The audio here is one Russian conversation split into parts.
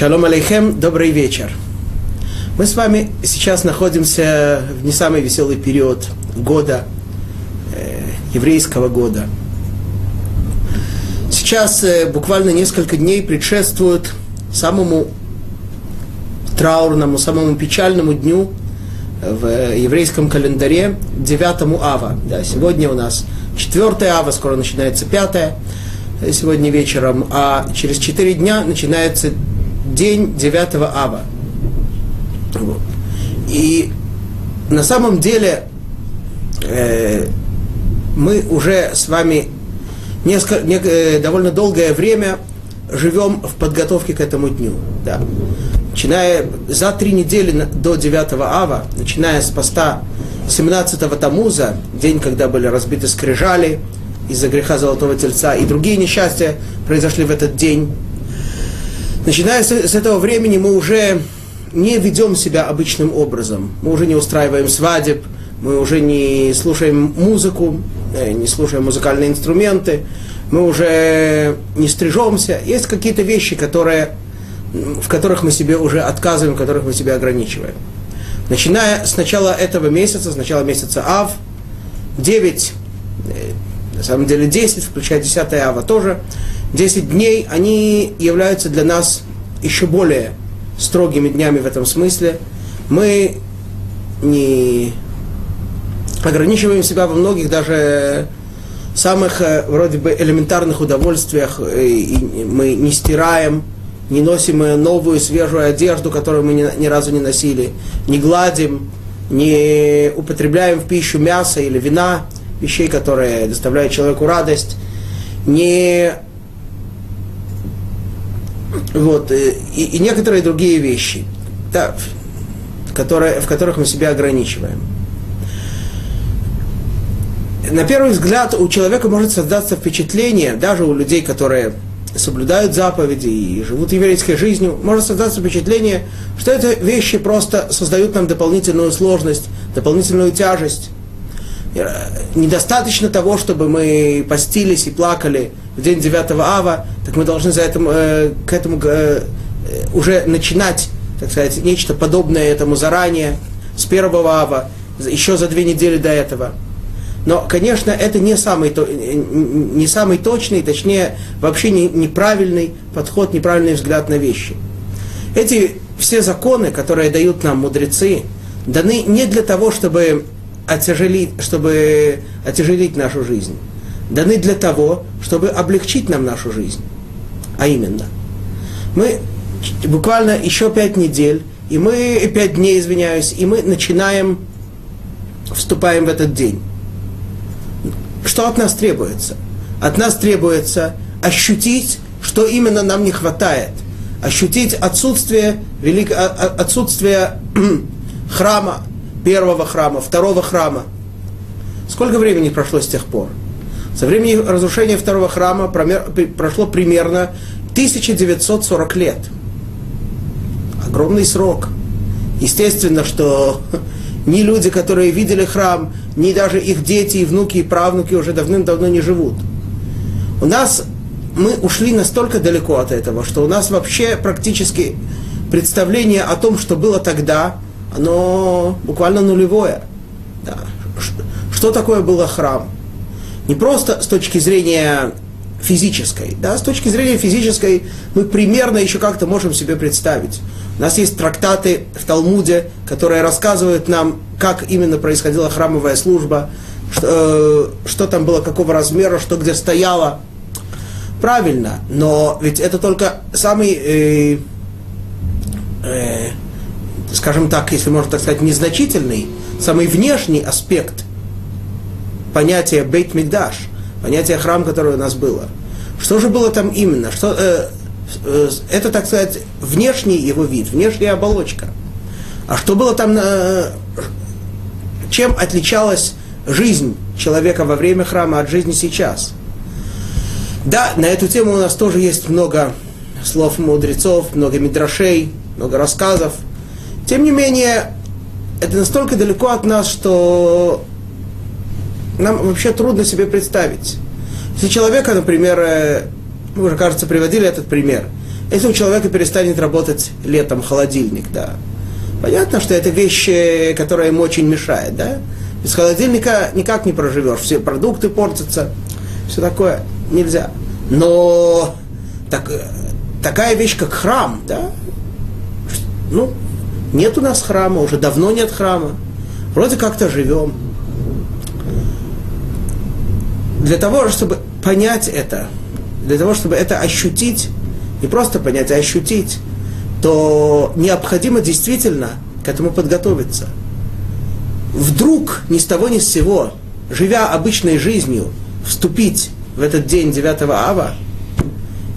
Шалом алейхем, добрый вечер. Мы с вами сейчас находимся в не самый веселый период года, э, еврейского года. Сейчас э, буквально несколько дней предшествуют самому траурному, самому печальному дню в еврейском календаре 9 ава. Да, сегодня у нас 4 ава, скоро начинается 5 э, сегодня вечером, а через 4 дня начинается день 9 ава. Вот. И на самом деле э, мы уже с вами несколько, не, э, довольно долгое время живем в подготовке к этому дню. Да. Начиная за три недели до 9 ава, начиная с поста 17-го Тамуза, день, когда были разбиты скрижали из-за греха Золотого Тельца, и другие несчастья произошли в этот день, Начиная с, с этого времени мы уже не ведем себя обычным образом. Мы уже не устраиваем свадеб, мы уже не слушаем музыку, э, не слушаем музыкальные инструменты, мы уже не стрижемся. Есть какие-то вещи, которые, в которых мы себе уже отказываем, в которых мы себя ограничиваем. Начиная с начала этого месяца, с начала месяца Ав, 9, э, на самом деле 10, включая 10 Ава тоже, 10 дней, они являются для нас еще более строгими днями в этом смысле. Мы не ограничиваем себя во многих даже самых э, вроде бы элементарных удовольствиях. И мы не стираем, не носим новую свежую одежду, которую мы ни разу не носили, не гладим, не употребляем в пищу мясо или вина, вещей, которые доставляют человеку радость, не вот, э, и, и некоторые другие вещи, да, которые, в которых мы себя ограничиваем. На первый взгляд у человека может создаться впечатление, даже у людей, которые соблюдают заповеди и живут еврейской жизнью, может создаться впечатление, что эти вещи просто создают нам дополнительную сложность, дополнительную тяжесть. Э, недостаточно того, чтобы мы постились и плакали в день 9 ава, так мы должны за этим, э, к этому э, уже начинать, так сказать, нечто подобное этому заранее, с 1 ава, еще за две недели до этого. Но, конечно, это не самый, не самый точный, точнее, вообще не, неправильный подход, неправильный взгляд на вещи. Эти все законы, которые дают нам мудрецы, даны не для того, чтобы отяжелить, чтобы отяжелить нашу жизнь. Даны для того, чтобы облегчить нам нашу жизнь. А именно, мы буквально еще пять недель, и мы, пять дней, извиняюсь, и мы начинаем, вступаем в этот день. Что от нас требуется? От нас требуется ощутить, что именно нам не хватает. Ощутить отсутствие, велик... А, а, отсутствие храма, первого храма, второго храма. Сколько времени прошло с тех пор? Со времени разрушения второго храма прошло примерно 1940 лет. Огромный срок. Естественно, что ни люди, которые видели храм, ни даже их дети, и внуки, и правнуки уже давным-давно не живут. У нас мы ушли настолько далеко от этого, что у нас вообще практически представление о том, что было тогда, оно буквально нулевое. Да. Что такое было храм? Не просто с точки зрения физической, да, с точки зрения физической мы примерно еще как-то можем себе представить. У нас есть трактаты в Талмуде, которые рассказывают нам, как именно происходила храмовая служба, что, э, что там было, какого размера, что где стояло. Правильно, но ведь это только самый э, э, скажем так, если можно так сказать, незначительный, самый внешний аспект понятия бейт мигдаш, понятия храм, которое у нас было. Что же было там именно? Что, э, э, это, так сказать, внешний его вид, внешняя оболочка. А что было там, э, чем отличалась жизнь человека во время храма от жизни сейчас? Да, на эту тему у нас тоже есть много слов мудрецов, много мидрашей, много рассказов – тем не менее, это настолько далеко от нас, что нам вообще трудно себе представить. Если человека, например, э, мы уже, кажется, приводили этот пример. Если у человека перестанет работать летом холодильник, да, понятно, что это вещь, э, которая ему очень мешает, да. Без холодильника никак не проживешь, все продукты портятся, все такое нельзя. Но так, э, такая вещь, как храм, да, ну, нет у нас храма, уже давно нет храма. Вроде как-то живем. Для того, чтобы понять это, для того, чтобы это ощутить, не просто понять, а ощутить, то необходимо действительно к этому подготовиться. Вдруг ни с того ни с сего, живя обычной жизнью, вступить в этот день 9 ава,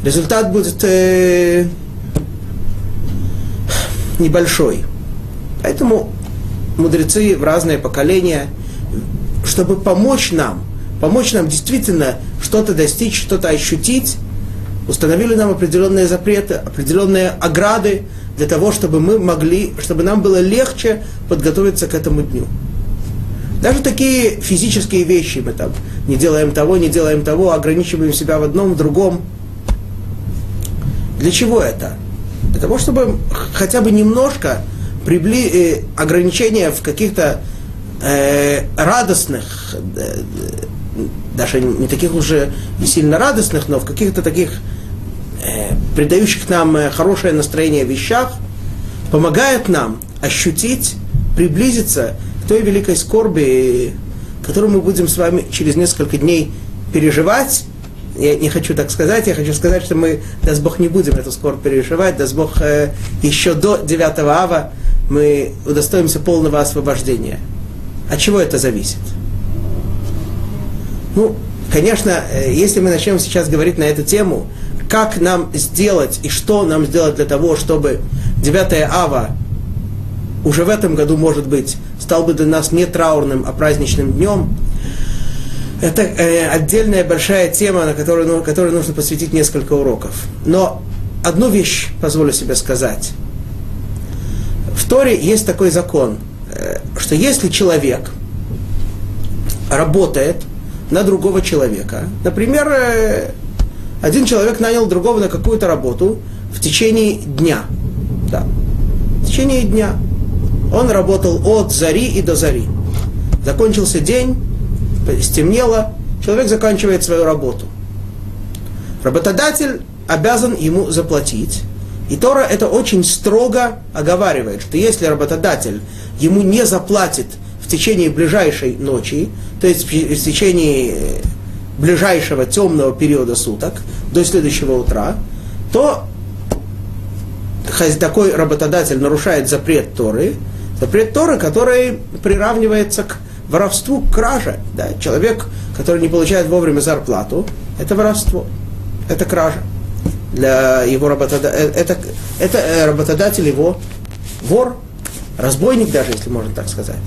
результат будет э, небольшой. Поэтому мудрецы в разные поколения, чтобы помочь нам, помочь нам действительно что-то достичь, что-то ощутить, установили нам определенные запреты, определенные ограды для того, чтобы мы могли, чтобы нам было легче подготовиться к этому дню. Даже такие физические вещи мы там не делаем того, не делаем того, ограничиваем себя в одном, в другом. Для чего это? Того, чтобы хотя бы немножко прибли, э, ограничения в каких-то э, радостных, э, даже не таких уже сильно радостных, но в каких-то таких э, придающих нам э, хорошее настроение вещах, помогает нам ощутить, приблизиться к той великой скорби, которую мы будем с вами через несколько дней переживать. Я не хочу так сказать, я хочу сказать, что мы, даст Бог, не будем эту скорбь переживать, даст Бог, э, еще до 9 ава мы удостоимся полного освобождения. От чего это зависит? Ну, конечно, э, если мы начнем сейчас говорить на эту тему, как нам сделать и что нам сделать для того, чтобы 9 ава уже в этом году, может быть, стал бы для нас не траурным, а праздничным днем, это э, отдельная большая тема, на которую, ну, которой нужно посвятить несколько уроков. Но одну вещь позволю себе сказать. В Торе есть такой закон, э, что если человек работает на другого человека, например, э, один человек нанял другого на какую-то работу в течение дня, да, в течение дня, он работал от зари и до зари. Закончился день, стемнело, человек заканчивает свою работу. Работодатель обязан ему заплатить. И Тора это очень строго оговаривает, что если работодатель ему не заплатит в течение ближайшей ночи, то есть в течение ближайшего темного периода суток, до следующего утра, то такой работодатель нарушает запрет Торы, запрет Торы, который приравнивается к воровству, к краже. Да? Человек, который не получает вовремя зарплату, это воровство, это кража для его работодателя. Э, это, это э, работодатель его вор, разбойник даже, если можно так сказать.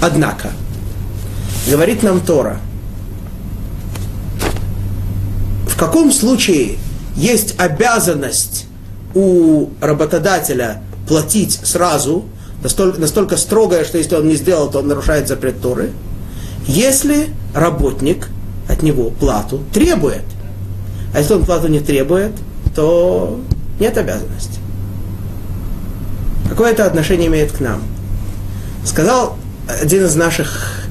Однако, говорит нам Тора, в каком случае есть обязанность у работодателя платить сразу, настолько, настолько строгая, что если он не сделал, то он нарушает запрет Торы, если работник от него плату требует. А если он плату не требует, то нет обязанности. Какое это отношение имеет к нам? Сказал один из наших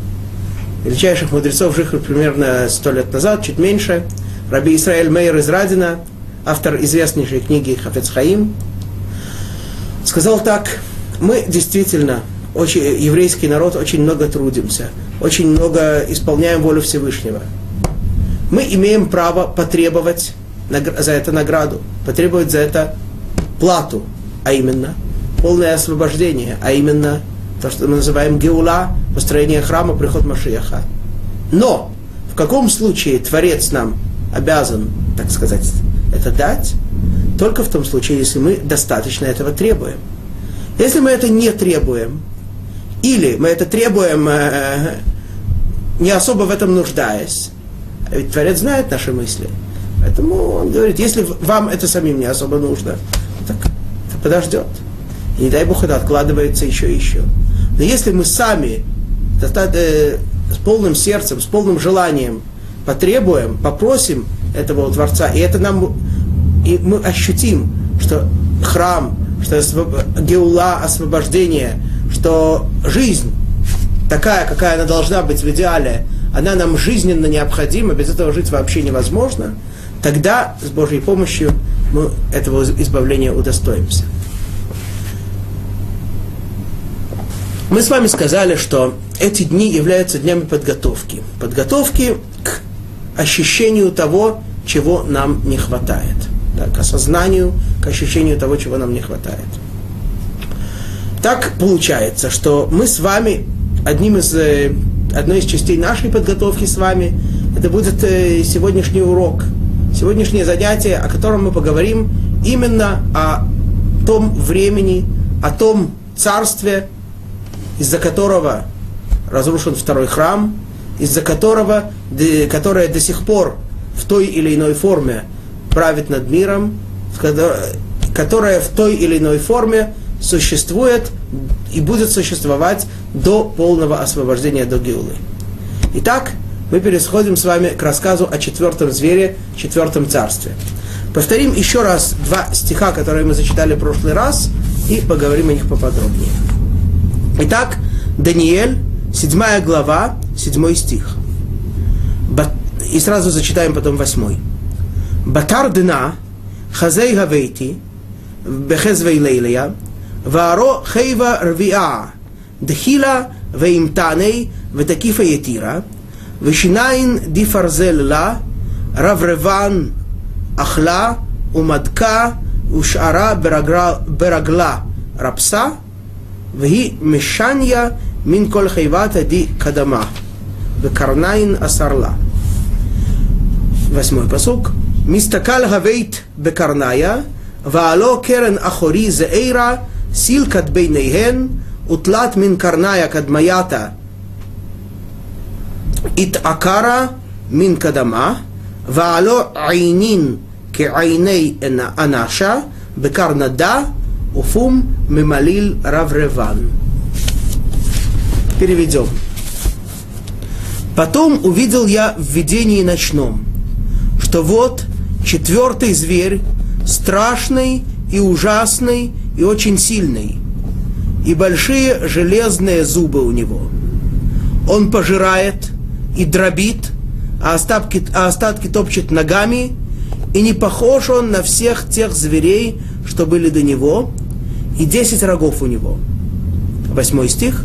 величайших мудрецов, живших примерно сто лет назад, чуть меньше, Раби Исраэль Мейер из Радина, автор известнейшей книги Хафец Хаим, сказал так, мы действительно, очень, еврейский народ, очень много трудимся, очень много исполняем волю Всевышнего. Мы имеем право потребовать за это награду, потребовать за это плату, а именно полное освобождение, а именно то, что мы называем геула, построение храма, приход Машиаха. Но в каком случае Творец нам обязан, так сказать, это дать? Только в том случае, если мы достаточно этого требуем. Если мы это не требуем, или мы это требуем, э, не особо в этом нуждаясь, а ведь Творец знает наши мысли. Поэтому он говорит, если вам это самим не особо нужно, так это подождет. И не дай Бог это откладывается еще и еще. Но если мы сами э, с полным сердцем, с полным желанием потребуем, попросим этого у Творца, и это нам и мы ощутим, что храм, что геула, освобождение, что жизнь такая, какая она должна быть в идеале, она нам жизненно необходима, без этого жить вообще невозможно, тогда с Божьей помощью мы этого избавления удостоимся. Мы с вами сказали, что эти дни являются днями подготовки. Подготовки к ощущению того, чего нам не хватает. Да, к осознанию, к ощущению того, чего нам не хватает. Так получается, что мы с вами, одним из, э, одной из частей нашей подготовки с вами, это будет э, сегодняшний урок, сегодняшнее занятие, о котором мы поговорим именно о том времени, о том царстве, из-за которого разрушен второй храм, из-за которого, которое до сих пор в той или иной форме правит над миром, которая в той или иной форме существует и будет существовать до полного освобождения, до Геулы. Итак, мы переходим с вами к рассказу о четвертом звере, четвертом царстве. Повторим еще раз два стиха, которые мы зачитали в прошлый раз, и поговорим о них поподробнее. Итак, Даниэль, 7 глава, 7 стих. И сразу зачитаем потом 8. בתר דנא חזי הביתי בחזבי ליליה וערו חייבה רביעה דחילה ואימתני ותקיפה יתירה ושיניין דפרזל לה רברבן אכלה ומדקה ושערה ברגלה, ברגלה רפסה והיא משניה מן כל חייבתא דקדמה וקרניין אסר לה. восьмой посук. Мистакал гавейт бекарная, ваало керен ахори зеэйра, силкат бейнейген, утлат мин карная кадмаята, ит акара мин кадама, ваало айнин כעיני אנשה, בקרנדה ופום ממליל רב רבן. Переведем. Потом увидел я в видении ночном, что вот четвертый зверь, страшный и ужасный и очень сильный, и большие железные зубы у него. Он пожирает и дробит, а остатки, а остатки топчет ногами, и не похож он на всех тех зверей, что были до него, и десять рогов у него. Восьмой стих.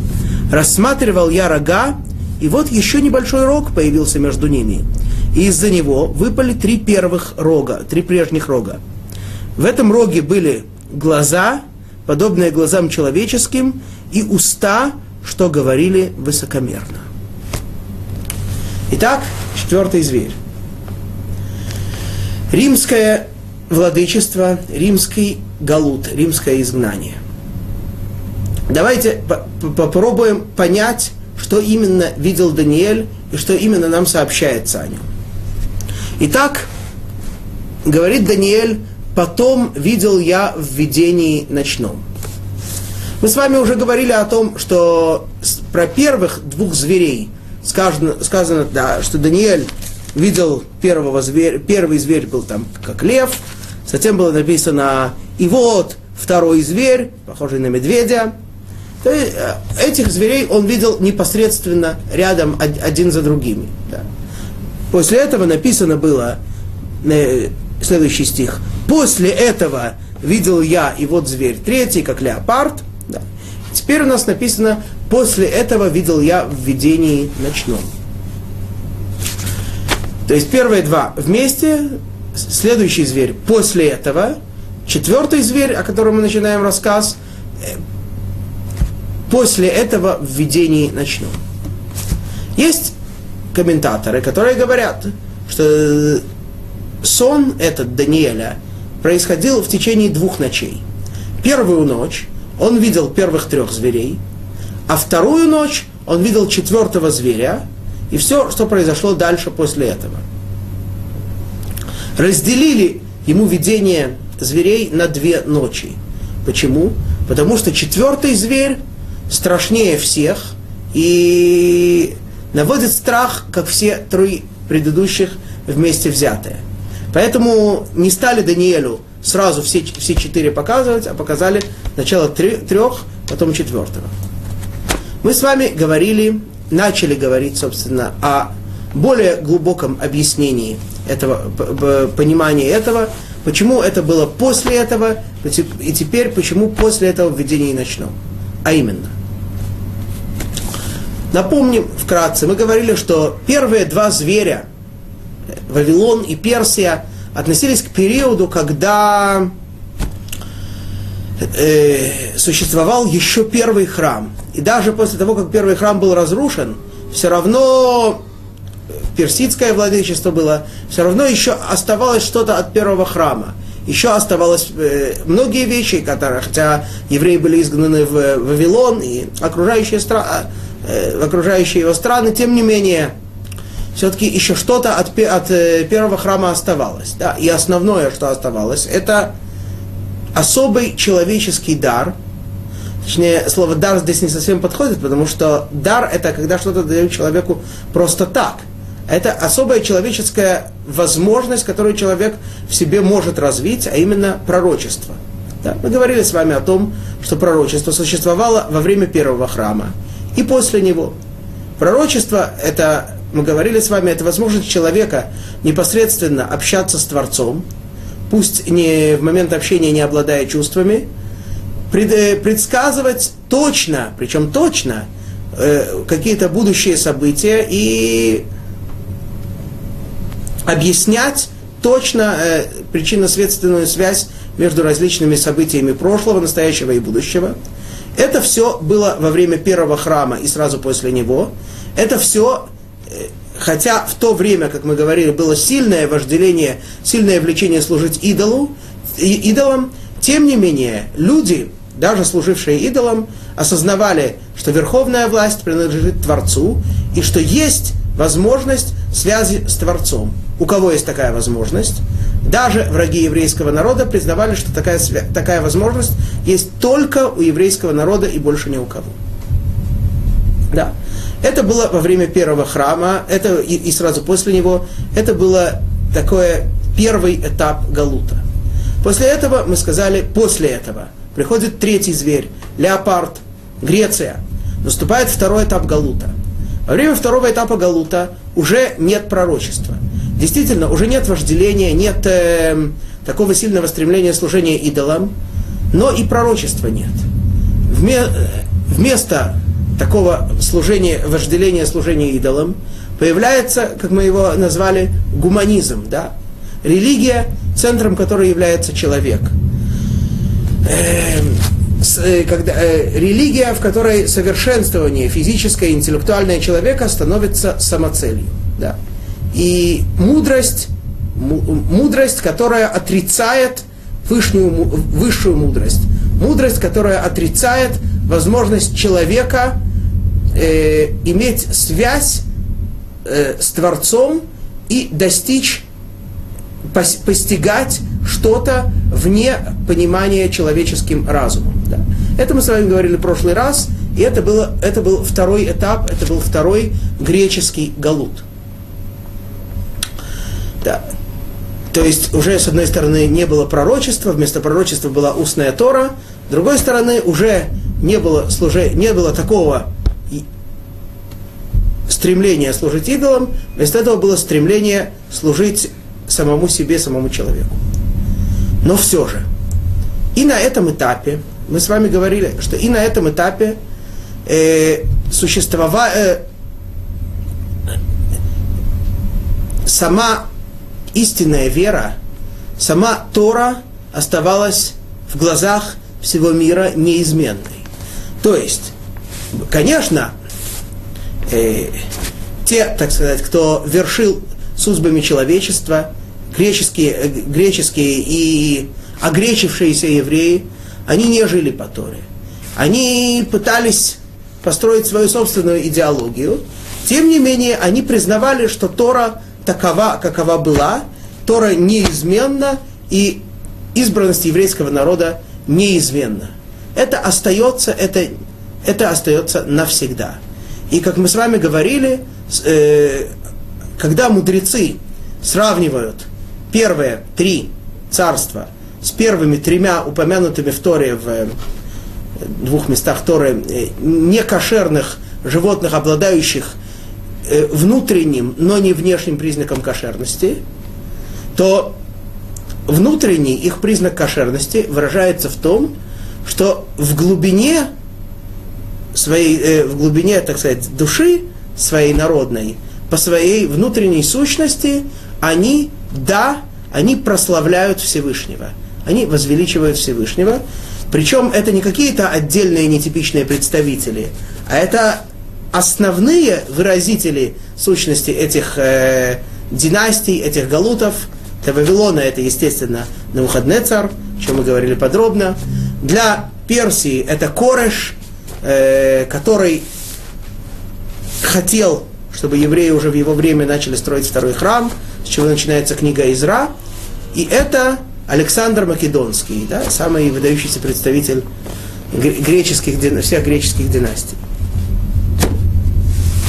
Рассматривал я рога, и вот еще небольшой рог появился между ними. Из-за него выпали три первых рога, три прежних рога. В этом роге были глаза, подобные глазам человеческим, и уста, что говорили высокомерно. Итак, четвертый зверь. Римское владычество, римский галут, римское изгнание. Давайте попробуем понять, что именно видел Даниэль и что именно нам сообщается о нем. Итак, говорит Даниэль, потом видел я в видении ночном. Мы с вами уже говорили о том, что про первых двух зверей сказано, сказано да, что Даниэль видел первого зверя, первый зверь был там как лев, затем было написано и вот второй зверь, похожий на медведя. То есть, э, этих зверей он видел непосредственно рядом один за другими. Да. После этого написано было э, следующий стих. После этого видел я и вот зверь третий, как леопард. Да. Теперь у нас написано, после этого видел я в видении ночном. То есть первые два вместе, следующий зверь после этого, четвертый зверь, о котором мы начинаем рассказ, э, после этого в видении ночном. Есть комментаторы, которые говорят, что сон этот Даниэля происходил в течение двух ночей. Первую ночь он видел первых трех зверей, а вторую ночь он видел четвертого зверя, и все, что произошло дальше после этого. Разделили ему видение зверей на две ночи. Почему? Потому что четвертый зверь страшнее всех и наводит страх, как все три предыдущих вместе взятые. Поэтому не стали Даниэлю сразу все, все четыре показывать, а показали начало трех, потом четвертого. Мы с вами говорили, начали говорить, собственно, о более глубоком объяснении этого, понимания этого, почему это было после этого, и теперь почему после этого введение начнем. А именно, напомним вкратце, мы говорили, что первые два зверя, Вавилон и Персия, относились к периоду, когда э, существовал еще первый храм. И даже после того, как первый храм был разрушен, все равно персидское владычество было, все равно еще оставалось что-то от первого храма. Еще оставалось э, многие вещи, которые, хотя евреи были изгнаны в Вавилон и окружающие, стра, э, окружающие его страны, тем не менее, все-таки еще что-то от, от э, первого храма оставалось. Да? И основное, что оставалось, это особый человеческий дар. Точнее, слово дар здесь не совсем подходит, потому что дар это когда что-то дают человеку просто так. Это особая человеческая возможность, которую человек в себе может развить, а именно пророчество. Да? Мы говорили с вами о том, что пророчество существовало во время первого храма и после него. Пророчество – это мы говорили с вами, это возможность человека непосредственно общаться с Творцом, пусть не в момент общения не обладая чувствами, э, предсказывать точно, причем точно, э, какие-то будущие события и объяснять точно э, причинно-следственную связь между различными событиями прошлого, настоящего и будущего. Это все было во время первого храма и сразу после него. Это все хотя в то время, как мы говорили, было сильное вожделение, сильное влечение служить идолу, идолам, тем не менее, люди, даже служившие идолам, осознавали, что верховная власть принадлежит Творцу, и что есть возможность связи с Творцом. У кого есть такая возможность? Даже враги еврейского народа признавали, что такая, такая возможность есть только у еврейского народа и больше ни у кого. Да. Это было во время первого храма, это и, и сразу после него, это было такое первый этап Галута. После этого, мы сказали, после этого приходит третий зверь, леопард, Греция. Наступает второй этап Галута. Во время второго этапа Галута уже нет пророчества. Действительно, уже нет вожделения, нет э, такого сильного стремления служения идолам, но и пророчества нет. Вме, вместо такого служения, вожделения служения идолам, появляется, как мы его назвали, гуманизм, да? Религия, центром которой является человек. Э, когда, э, религия, в которой совершенствование физическое и интеллектуальное человека становится самоцелью. Да? И мудрость, мудрость, которая отрицает высшую, высшую мудрость. Мудрость, которая отрицает возможность человека э, иметь связь э, с Творцом и достичь, постигать что-то вне понимания человеческим разумом. Да. Это мы с вами говорили в прошлый раз, и это, было, это был второй этап, это был второй греческий галут. Да. То есть уже с одной стороны не было пророчества, вместо пророчества была устная Тора, с другой стороны уже не было, служи, не было такого стремление служить идолам, вместо этого было стремление служить самому себе, самому человеку. Но все же, и на этом этапе, мы с вами говорили, что и на этом этапе э, существовала э, сама истинная вера, сама Тора оставалась в глазах всего мира неизменной. То есть, конечно, э, те, так сказать, кто вершил судьбами человечества, греческие, э, греческие и огречившиеся евреи, они не жили по Торе. Они пытались построить свою собственную идеологию. Тем не менее, они признавали, что Тора такова, какова была, Тора неизменна, и избранность еврейского народа неизменна. Это остается, это, это остается навсегда. И как мы с вами говорили, э, когда мудрецы сравнивают первые три царства с первыми тремя упомянутыми в Торе в э, двух местах Торы э, некошерных животных, обладающих э, внутренним, но не внешним признаком кошерности, то внутренний их признак кошерности выражается в том, что в глубине своей, в глубине, так сказать, души своей народной, по своей внутренней сущности, они, да, они прославляют Всевышнего. Они возвеличивают Всевышнего. Причем это не какие-то отдельные нетипичные представители, а это основные выразители сущности этих э, династий, этих галутов. Для Вавилона это, естественно, Навуходнецар, о чем мы говорили подробно. Для Персии это Кореш, э, который хотел, чтобы евреи уже в его время начали строить второй храм, с чего начинается книга Изра. И это Александр Македонский, да, самый выдающийся представитель греческих, всех греческих династий.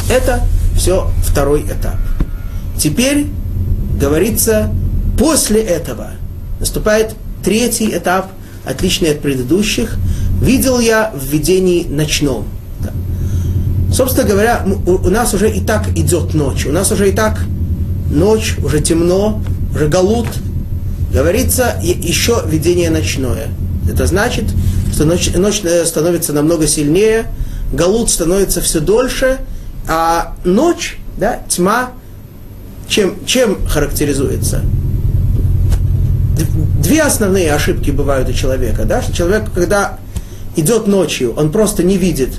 Это все второй этап. Теперь говорится, после этого наступает третий этап, отличный от предыдущих. Видел я в видении ночном. Собственно говоря, у нас уже и так идет ночь. У нас уже и так ночь, уже темно, уже галут. Говорится еще видение ночное. Это значит, что ночь, ночь э, становится намного сильнее, галут становится все дольше, а ночь, да, тьма, чем, чем характеризуется? Две основные ошибки бывают у человека, да, что человек, когда идет ночью, он просто не видит,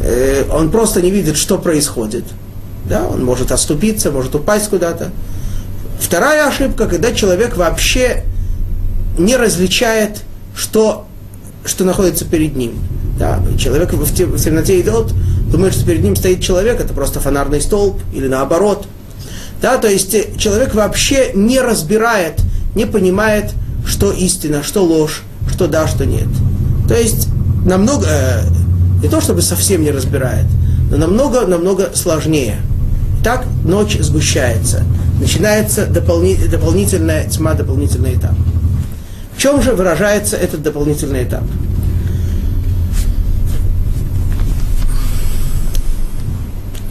э, он просто не видит, что происходит, да, он может оступиться, может упасть куда-то. Вторая ошибка, когда человек вообще не различает, что, что находится перед ним. Да, человек в, темноте идет, думает, что перед ним стоит человек, это просто фонарный столб, или наоборот. Да, то есть э, человек вообще не разбирает, не понимает, что истина, что ложь, что да, что нет. То есть намного, э, не то чтобы совсем не разбирает, но намного, намного сложнее. Так ночь сгущается. Начинается дополни, дополнительная тьма, дополнительный этап. В чем же выражается этот дополнительный этап?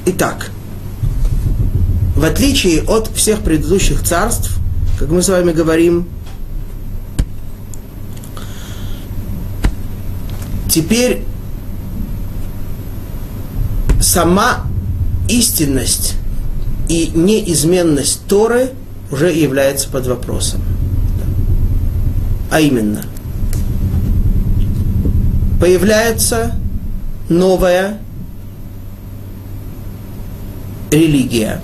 Итак, в отличие от всех предыдущих царств, как мы с вами говорим, теперь сама истинность и неизменность Торы уже является под вопросом. А именно, появляется новая религия.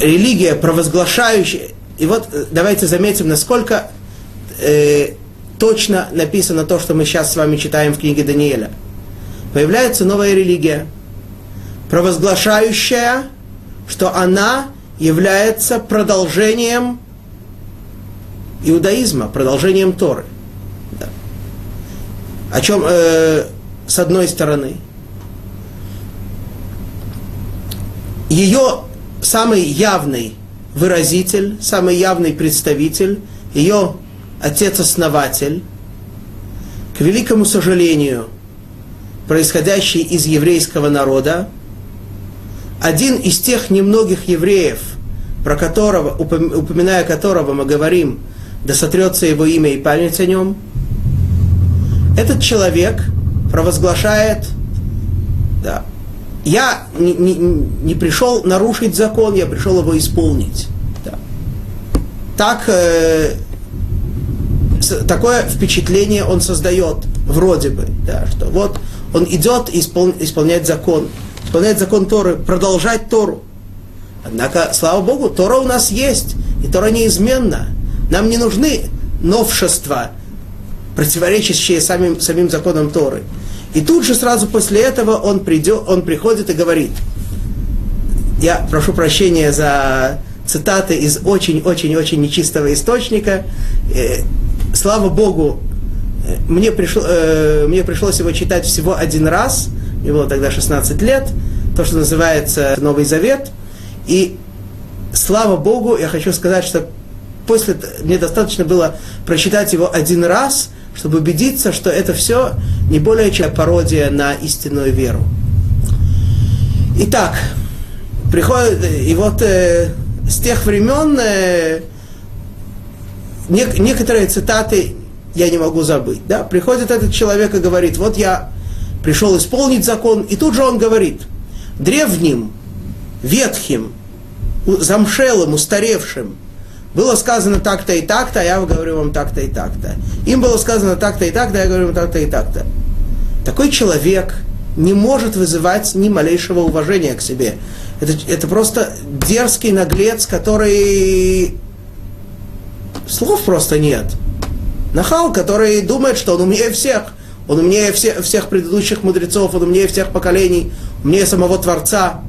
Религия, провозглашающая. И вот э, давайте заметим, насколько э, точно написано то, что мы сейчас с вами читаем в книге Даниэля. Появляется новая религия, провозглашающая, что она является продолжением иудаизма, продолжением Торы. Да. О чем, э, с одной стороны, ее самый явный выразитель, самый явный представитель, ее отец-основатель, к великому сожалению, происходящий из еврейского народа, один из тех немногих евреев, про которого, упоминая которого мы говорим, да сотрется его имя и память о нем, этот человек провозглашает да, я не, не, не пришел нарушить закон, я пришел его исполнить. Да. Так, э, такое впечатление он создает, вроде бы, да, что вот он идет испол, исполнять закон, исполнять закон Торы, продолжать Тору. Однако, слава Богу, Тора у нас есть, и Тора неизменна. Нам не нужны новшества, противоречащие самим, самим законам Торы. И тут же сразу после этого он, придет, он приходит и говорит, я прошу прощения за цитаты из очень-очень-очень нечистого источника. Э, слава Богу, э, мне, пришло, э, мне пришлось его читать всего один раз, мне было тогда 16 лет, то, что называется Новый Завет. И слава Богу, я хочу сказать, что после мне достаточно было прочитать его один раз, чтобы убедиться, что это все не более чем пародия на истинную веру. Итак, приходит, и вот э, с тех времен э, не, некоторые цитаты я не могу забыть. Да? Приходит этот человек и говорит, вот я пришел исполнить закон, и тут же он говорит, древним, ветхим, замшелым, устаревшим, было сказано так-то и так-то, а я говорю вам так-то и так-то. Им было сказано так-то и так-то, а я говорю вам так-то и так-то. Такой человек не может вызывать ни малейшего уважения к себе. Это, это просто дерзкий наглец, который... Слов просто нет. Нахал, который думает, что он умнее всех. Он умнее все, всех предыдущих мудрецов, он умнее всех поколений, умнее самого Творца.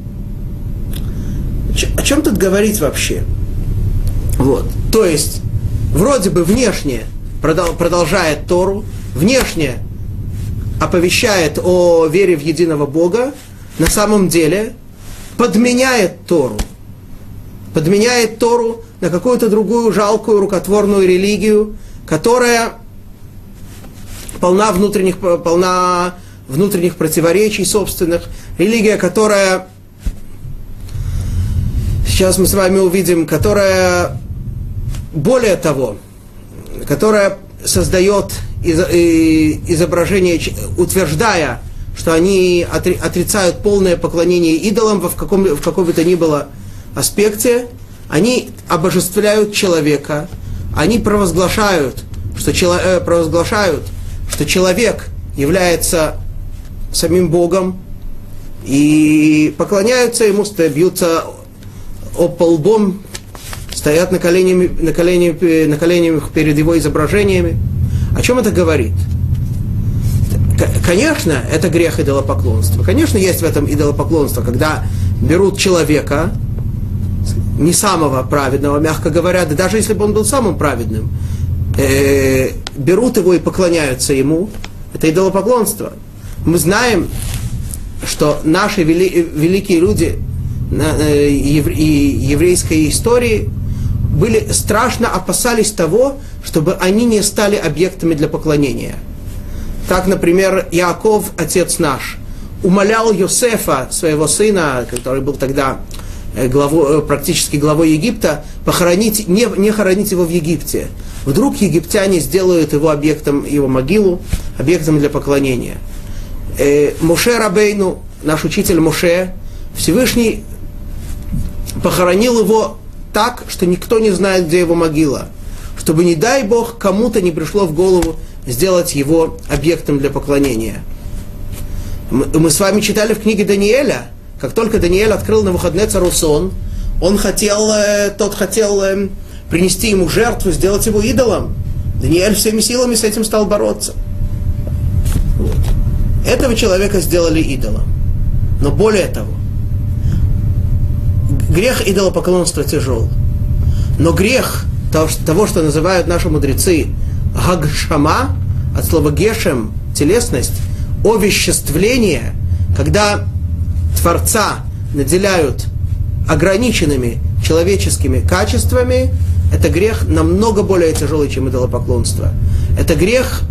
О чем тут говорить вообще? Вот. То есть, вроде бы внешне продолжает Тору, внешне оповещает о вере в единого Бога, на самом деле подменяет Тору. Подменяет Тору на какую-то другую жалкую рукотворную религию, которая полна внутренних, полна внутренних противоречий собственных, религия, которая, сейчас мы с вами увидим, которая, более того, которая создает изображение, утверждая, что они отрицают полное поклонение идолам в, каком, в каком бы то ни было аспекте, они обожествляют человека, они провозглашают, что, э, провозглашают, что человек является самим Богом, и поклоняются ему, бьются об лбом, стоят на коленями, на, коленями, на коленях перед его изображениями. О чем это говорит? Конечно, это грех идолопоклонства. Конечно, есть в этом идолопоклонство, когда берут человека, не самого праведного, мягко говоря, да даже если бы он был самым праведным, э, берут его и поклоняются ему, это идолопоклонство. Мы знаем, что наши вели, великие люди э, и еврейской истории были страшно опасались того, чтобы они не стали объектами для поклонения. Так, например, Яков, отец наш, умолял Йосефа, своего сына, который был тогда э, главой, э, практически главой Египта, похоронить, не, не хоронить его в Египте. Вдруг египтяне сделают его объектом, его могилу, объектом для поклонения. Э, Муше Рабейну, наш учитель Муше, Всевышний похоронил его так, что никто не знает, где его могила. Чтобы, не дай Бог, кому-то не пришло в голову сделать его объектом для поклонения. Мы, мы с вами читали в книге Даниэля, как только Даниэль открыл на выходный цару сон, он хотел, э, тот хотел э, принести ему жертву, сделать его идолом. Даниэль всеми силами с этим стал бороться. Вот. Этого человека сделали идолом. Но более того, грех идолопоклонства тяжел. Но грех того, что называют наши мудрецы гагшама, от слова гешем, телесность, овеществление, когда Творца наделяют ограниченными человеческими качествами, это грех намного более тяжелый, чем идолопоклонство. Это грех,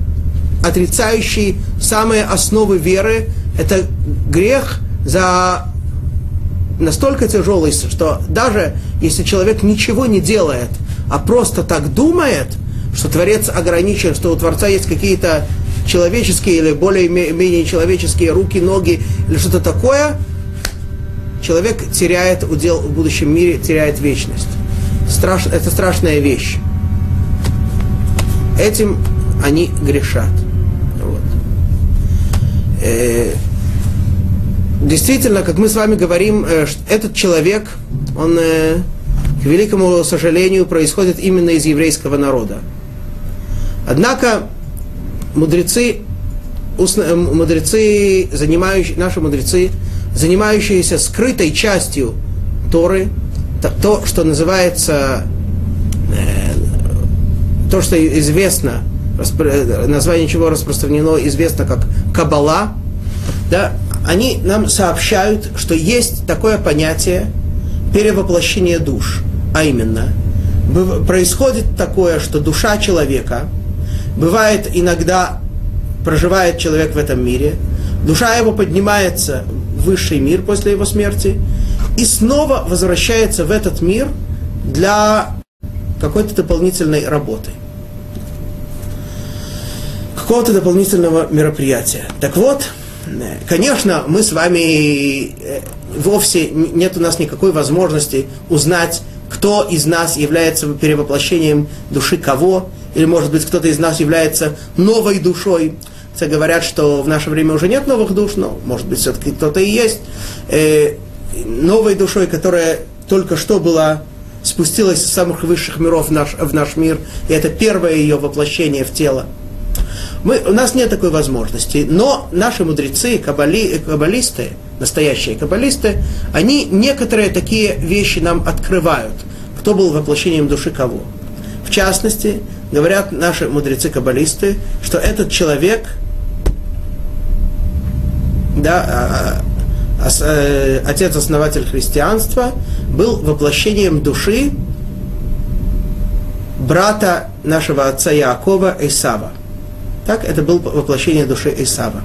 отрицающий самые основы веры. Это грех за настолько тяжелый, что даже если человек ничего не делает, а просто так думает, что Творец ограничен, что у Творца есть какие-то человеческие или более-менее человеческие руки, ноги или что-то такое, человек теряет удел в будущем мире, теряет вечность. Страш, это страшная вещь. Этим они грешат. Вот. Э, действительно, как мы с вами говорим, э, этот человек, он, э, к великому сожалению, происходит именно из еврейского народа. Однако мудрецы, э, мудрецы занимающие, наши мудрецы, занимающиеся скрытой частью Торы, то, что называется, то, что известно, название чего распространено, известно как Кабала, да, они нам сообщают, что есть такое понятие, перевоплощение душ. А именно, происходит такое, что душа человека, бывает иногда проживает человек в этом мире, душа его поднимается высший мир после его смерти и снова возвращается в этот мир для какой-то дополнительной работы какого-то дополнительного мероприятия. Так вот, конечно, мы с вами э, вовсе нет у нас никакой возможности узнать, кто из нас является перевоплощением души кого, или, может быть, кто-то из нас является новой душой. Хотя говорят, что в наше время уже нет новых душ, но, может быть, все-таки кто-то и есть. Э, новой душой, которая только что была спустилась с самых высших миров в наш, в наш мир, и это первое ее воплощение в тело. Мы, у нас нет такой возможности, но наши мудрецы, кабали, каббалисты, настоящие каббалисты, они некоторые такие вещи нам открывают, кто был воплощением души кого. Частности, говорят наши мудрецы-каббалисты, что этот человек, да, а, а, э, отец-основатель христианства, был воплощением души брата нашего отца Якова Исава – так, это было воплощение души Исава.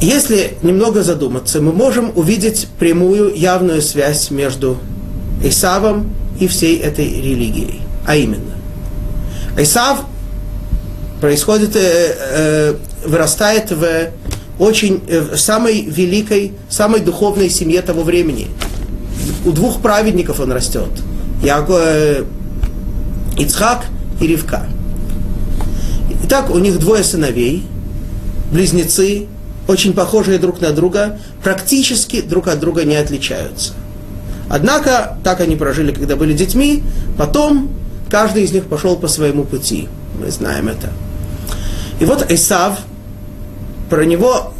Если немного задуматься, мы можем увидеть прямую явную связь между Исавом и всей этой религией. А именно, Исав происходит, э, э, вырастает в очень э, в самой великой, самой духовной семье того времени. У двух праведников он растет. Яко, э, Ицхак и Ривка. Итак, у них двое сыновей, близнецы, очень похожие друг на друга, практически друг от друга не отличаются. Однако, так они прожили, когда были детьми, потом каждый из них пошел по своему пути. Мы знаем это. И вот Исав, про него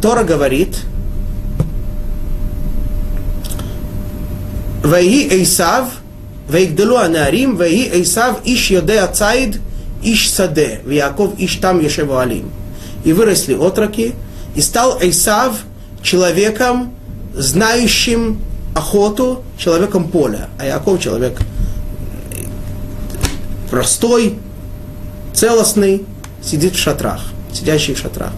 Тора говорит, Ваи Исав, Ваигдалу Анарим, Ваи Исав, Иш Йодея Цайд, Иш Саде, Яков Иш там Ешеву Алим. И выросли отроки, и стал Исав человеком, знающим охоту, человеком поля. А Яков человек простой, целостный, сидит в шатрах, сидящий в шатрах.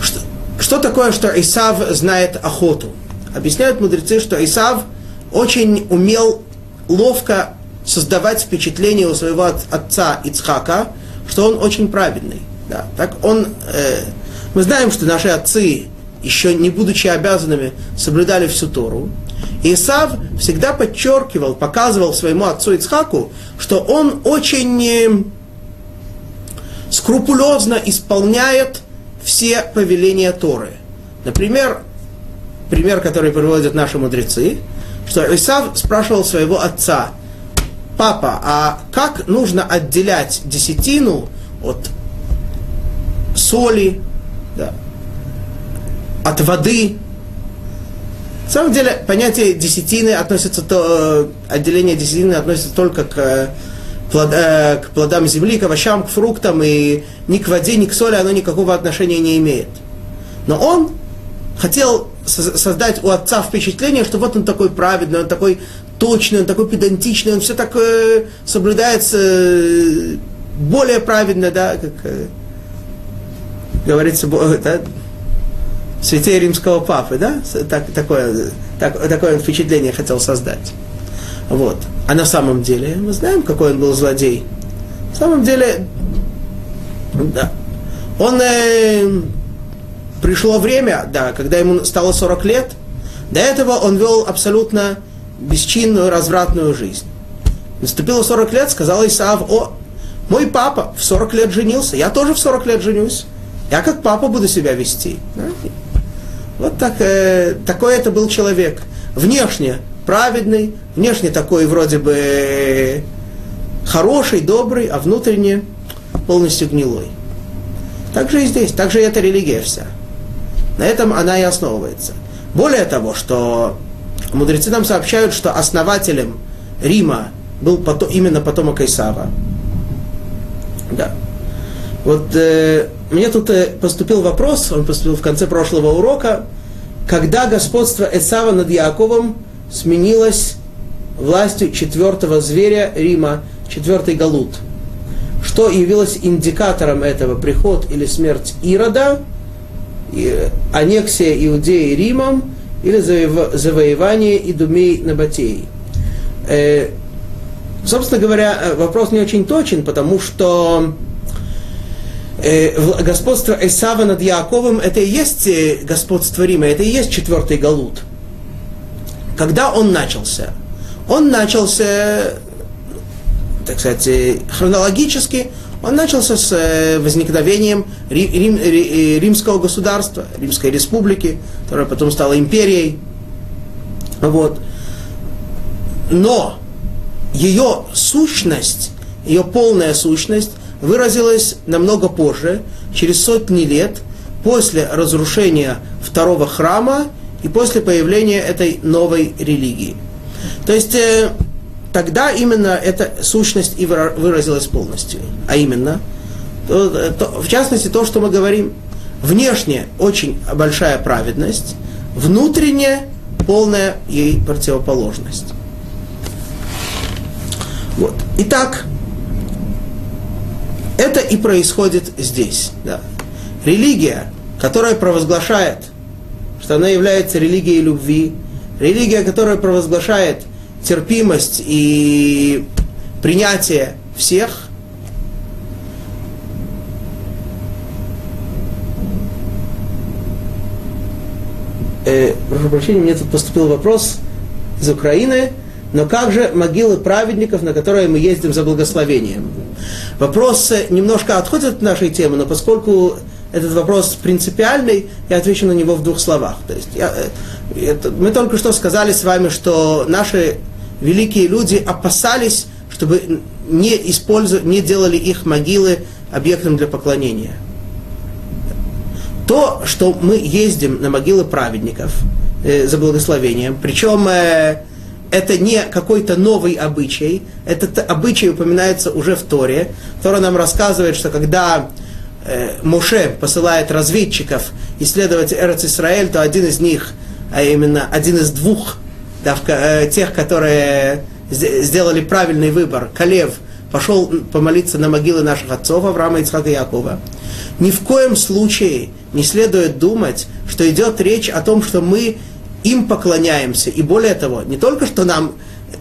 Что, что такое, что Исав знает охоту? Объясняют мудрецы, что Исав очень умел ловко создавать впечатление у своего отца Ицхака, что он очень праведный. Да, так он, э, мы знаем, что наши отцы, еще не будучи обязанными, соблюдали всю Тору. Исав всегда подчеркивал, показывал своему отцу Ицхаку, что он очень э, скрупулезно исполняет все повеления Торы. Например, пример, который приводят наши мудрецы, что Исав спрашивал своего отца, папа, а как нужно отделять десятину от соли, да, от воды? На самом деле, понятие десятины относится то, э, отделение десятины относится только к, плод, э, к плодам земли, к овощам, к фруктам, и ни к воде, ни к соли оно никакого отношения не имеет. Но он хотел создать у отца впечатление, что вот он такой праведный, он такой точный, он такой педантичный, он все так э, соблюдается э, более правильно, да, как э, говорится, да, святей римского папы, да, так, такое, так, такое впечатление хотел создать. Вот. А на самом деле, мы знаем, какой он был злодей. На самом деле, да, он э, пришло время, да, когда ему стало 40 лет, до этого он вел абсолютно бесчинную, развратную жизнь. Наступило 40 лет, сказал Исаав, о, мой папа в 40 лет женился, я тоже в 40 лет женюсь. Я как папа буду себя вести. Вот так, э, такой это был человек. Внешне праведный, внешне такой вроде бы э, хороший, добрый, а внутренне полностью гнилой. Так же и здесь, так же и эта религия вся. На этом она и основывается. Более того, что Мудрецы нам сообщают, что основателем Рима был потом, именно потомок Исава. Да. Вот э, мне тут э, поступил вопрос, он поступил в конце прошлого урока, когда господство Эсава над Яковом сменилось властью четвертого зверя Рима, четвертый Галут. Что явилось индикатором этого приход или смерть Ирода, аннексия Иудеи Римом или завоевание Идумей Набатеи. Э, собственно говоря, э, вопрос не очень точен, потому что э, господство Эсава над Яковом это и есть господство Рима, это и есть четвертый Галут. Когда он начался? Он начался, так сказать, хронологически, он начался с возникновением Рим, римского государства, Римской республики, которая потом стала империей. Вот. Но ее сущность, ее полная сущность выразилась намного позже, через сотни лет после разрушения второго храма и после появления этой новой религии. То есть э, тогда именно эта сущность и выразилась полностью. А именно, то, то, в частности, то, что мы говорим, внешне очень большая праведность, внутренне полная ей противоположность. Вот. Итак, это и происходит здесь. Да. Религия, которая провозглашает, что она является религией любви, религия, которая провозглашает терпимость и принятие всех, э, прошу прощения, мне тут поступил вопрос из Украины – но как же могилы праведников, на которые мы ездим за благословением? Вопрос немножко отходит от нашей темы, но поскольку этот вопрос принципиальный, я отвечу на него в двух словах. То есть я, э, это, мы только что сказали с вами, что наши великие люди опасались, чтобы не, использовали, не делали их могилы объектом для поклонения. То, что мы ездим на могилы праведников э, за благословением, причем э, это не какой-то новый обычай, этот обычай упоминается уже в Торе. Тора нам рассказывает, что когда э, Моше посылает разведчиков исследовать Эрц Исраэль, то один из них, а именно один из двух, да, э, тех, которые сделали правильный выбор, Калев, пошел помолиться на могилы наших отцов Авраама, Ицхака и Якова. Ни в коем случае не следует думать, что идет речь о том, что мы им поклоняемся. И более того, не только что нам,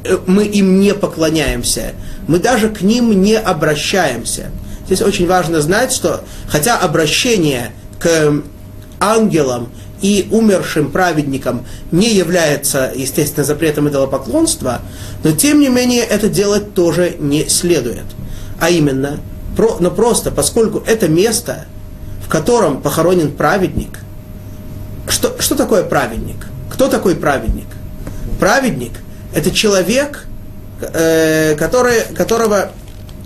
э, мы им не поклоняемся, мы даже к ним не обращаемся. Здесь очень важно знать, что хотя обращение к ангелам и умершим праведникам не является, естественно, запретом идолопоклонства, но тем не менее это делать тоже не следует. А именно, про, но просто поскольку это место, в котором похоронен праведник, что, что такое праведник? Кто такой праведник? Праведник – это человек, э, который, которого,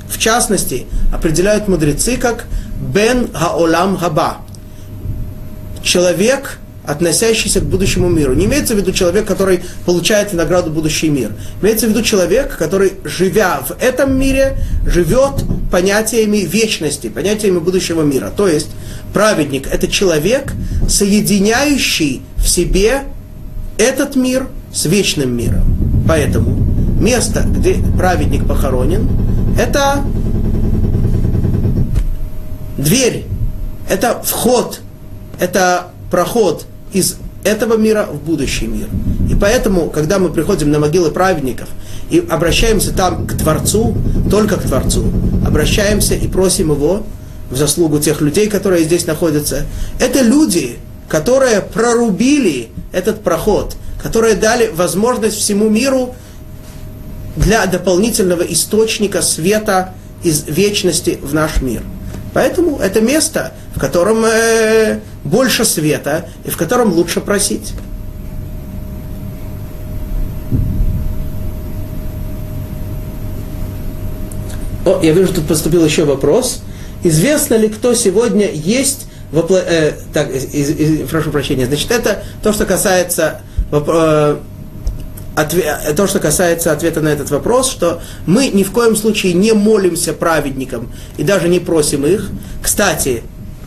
в частности, определяют мудрецы как «бен хаолам хаба» – человек, относящийся к будущему миру. Не имеется в виду человек, который получает награду будущий мир. Имеется в виду человек, который, живя в этом мире, живет понятиями вечности, понятиями будущего мира. То есть праведник – это человек, соединяющий в себе этот мир с вечным миром. Поэтому место, где праведник похоронен, это дверь, это вход, это проход из этого мира в будущий мир. И поэтому, когда мы приходим на могилы праведников и обращаемся там к Творцу, только к Творцу, обращаемся и просим Его в заслугу тех людей, которые здесь находятся, это люди, которые прорубили этот проход, которые дали возможность всему миру для дополнительного источника света из вечности в наш мир. Поэтому это место, в котором э, больше света и в котором лучше просить. О, я вижу, тут поступил еще вопрос. Известно ли, кто сегодня есть вопло... э, так, из, из, прошу прощения, значит, это то, что касается э, отве... то, что касается ответа на этот вопрос, что мы ни в коем случае не молимся праведникам и даже не просим их. Кстати,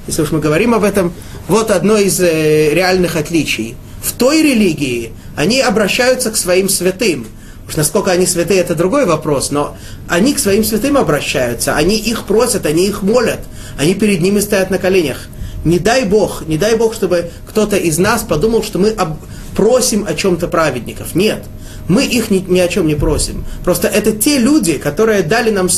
если уж мы говорим об этом, вот одно из э, реальных отличий. в той религии они обращаются к своим святым. Уж насколько они святые, это другой вопрос, но они к своим святым обращаются, они их просят, они их молят, они перед ними стоят на коленях. Не дай Бог, не дай Бог, чтобы кто-то из нас подумал, что мы об... просим о чем-то праведников. Нет, мы их ни, ни о чем не просим. Просто это те люди, которые дали нам,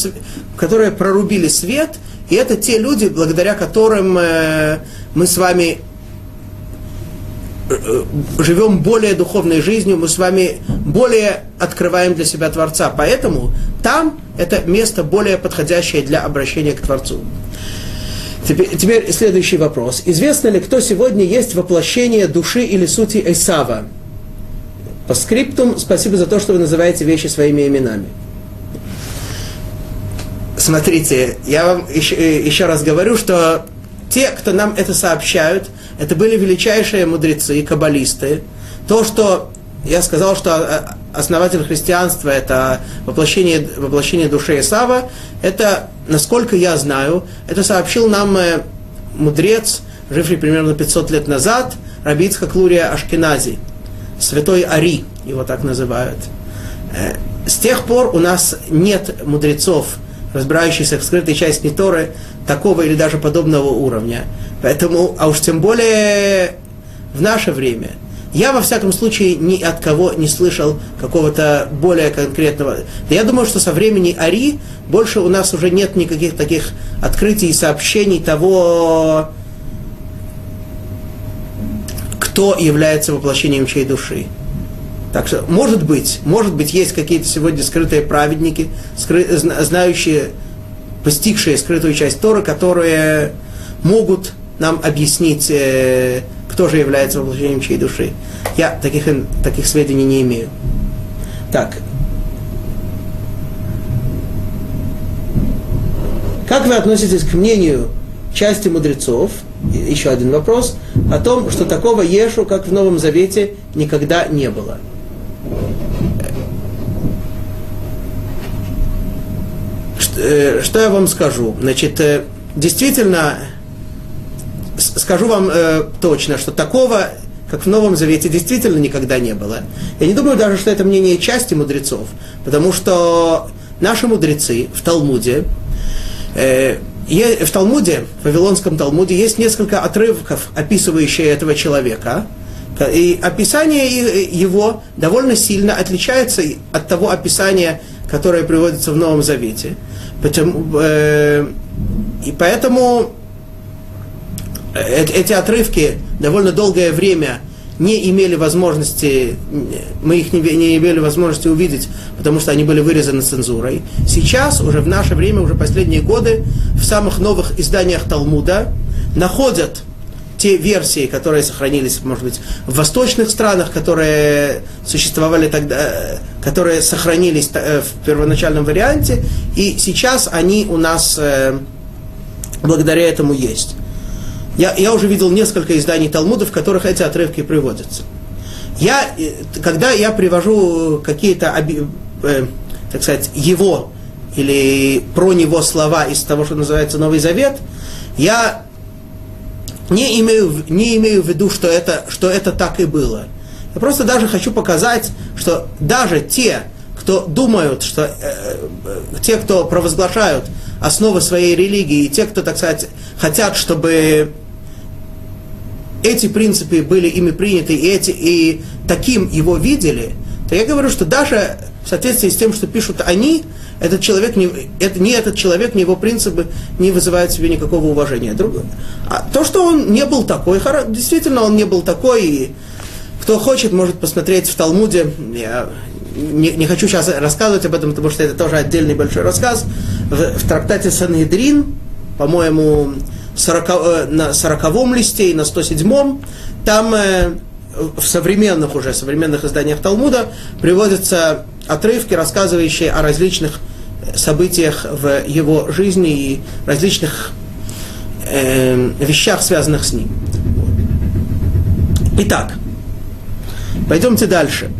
которые прорубили свет, и это те люди, благодаря которым э, мы с вами Э, живем более духовной жизнью, мы с вами более открываем для себя Творца. Поэтому там это место более подходящее для обращения к Творцу. Теперь, теперь следующий вопрос. Известно ли, кто сегодня есть воплощение души или сути Эйсава? По скриптум, спасибо за то, что вы называете вещи своими именами. Смотрите, я вам еще, э, еще раз говорю, что те, кто нам это сообщают, это были величайшие мудрецы, каббалисты. То, что я сказал, что а, основатель христианства – это воплощение, воплощение души Исава, это, насколько я знаю, это сообщил нам э, мудрец, живший примерно 500 лет назад, Рабицка Клурия Ашкенази, святой Ари, его так называют. Э, с тех пор у нас нет мудрецов, разбирающихся в скрытой части Торы, такого или даже подобного уровня. Поэтому, а уж тем более в наше время, я во всяком случае ни от кого не слышал какого-то более конкретного. Я думаю, что со времени Ари больше у нас уже нет никаких таких открытий и сообщений того, кто является воплощением чьей души. Так что, может быть, может быть, есть какие-то сегодня скрытые праведники, скры, знающие, постигшие скрытую часть Торы, которые могут нам объяснить, э, кто же является воплощением чьей души. Я таких, таких сведений не имею. Так. Как вы относитесь к мнению части мудрецов, еще один вопрос, о том, что такого Ешу, как в Новом Завете, никогда не было? Что, э, что я вам скажу? Значит, э, действительно, скажу вам э, точно, что такого, как в Новом Завете, действительно никогда не было. Я не думаю даже, что это мнение части мудрецов, потому что наши мудрецы в Талмуде, э, в Талмуде, в Вавилонском Талмуде, есть несколько отрывков, описывающие этого человека, и описание его довольно сильно отличается от того описания, которое приводится в Новом Завете. Потому, э, и поэтому Э, эти отрывки довольно долгое время не имели возможности, мы их не, имели возможности увидеть, потому что они были вырезаны цензурой. Сейчас, уже в наше время, уже последние годы, в самых новых изданиях Талмуда находят те версии, которые сохранились, может быть, в восточных странах, которые существовали тогда, которые сохранились э, в первоначальном варианте, и сейчас они у нас э, благодаря этому есть. Я, я уже видел несколько изданий Талмуда, в которых эти отрывки приводятся. Я, э, когда я привожу какие-то, э, так сказать, его или про него слова из того, что называется Новый Завет, я не имею, не имею в виду, что это, что это так и было. Я просто даже хочу показать, что даже те, кто думают, что э, э, те, кто провозглашают основы своей религии, те, кто, так сказать, хотят, чтобы эти принципы были ими приняты, и, эти, и таким его видели, то я говорю, что даже в соответствии с тем, что пишут они, этот человек не, это, не этот человек, ни его принципы не вызывают себе никакого уважения. Другое. А то, что он не был такой, действительно он не был такой, и кто хочет, может посмотреть в Талмуде, я не, не хочу сейчас рассказывать об этом, потому что это тоже отдельный большой рассказ, в, в трактате Санедрин, по-моему, 40, э, на сороковом листе и на 107-м, там э, в современных уже, современных изданиях Талмуда приводятся отрывки, рассказывающие о различных событиях в его жизни и различных э, вещах, связанных с ним. Итак, пойдемте дальше.